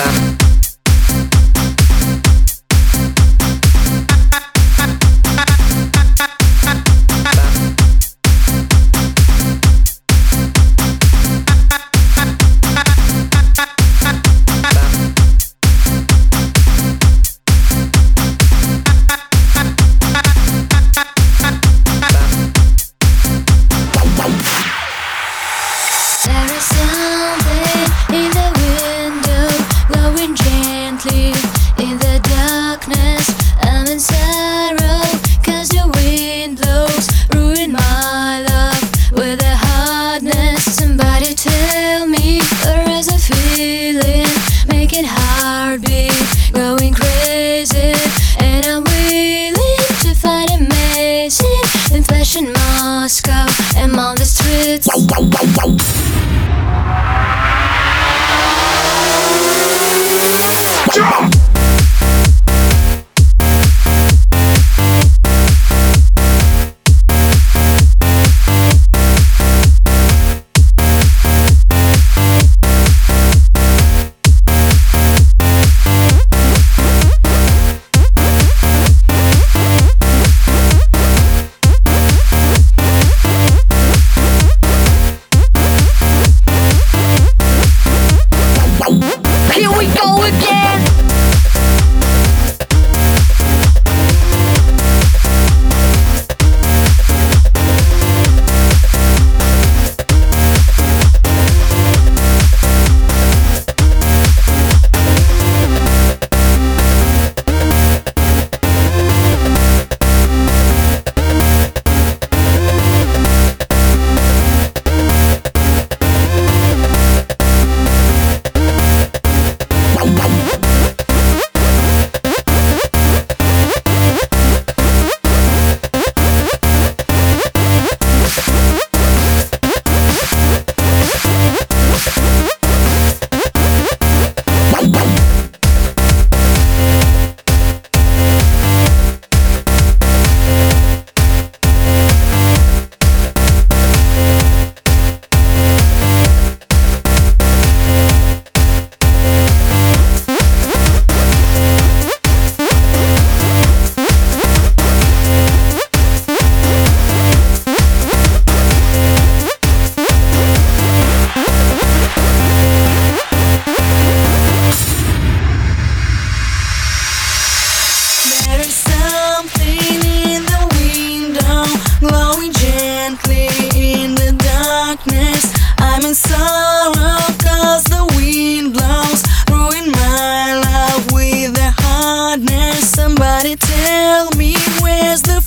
pam. Moscow, I'm on the streets. Jump! darkness. I'm in sorrow cause the wind blows. Ruin my love with the hardness. Somebody tell me where's the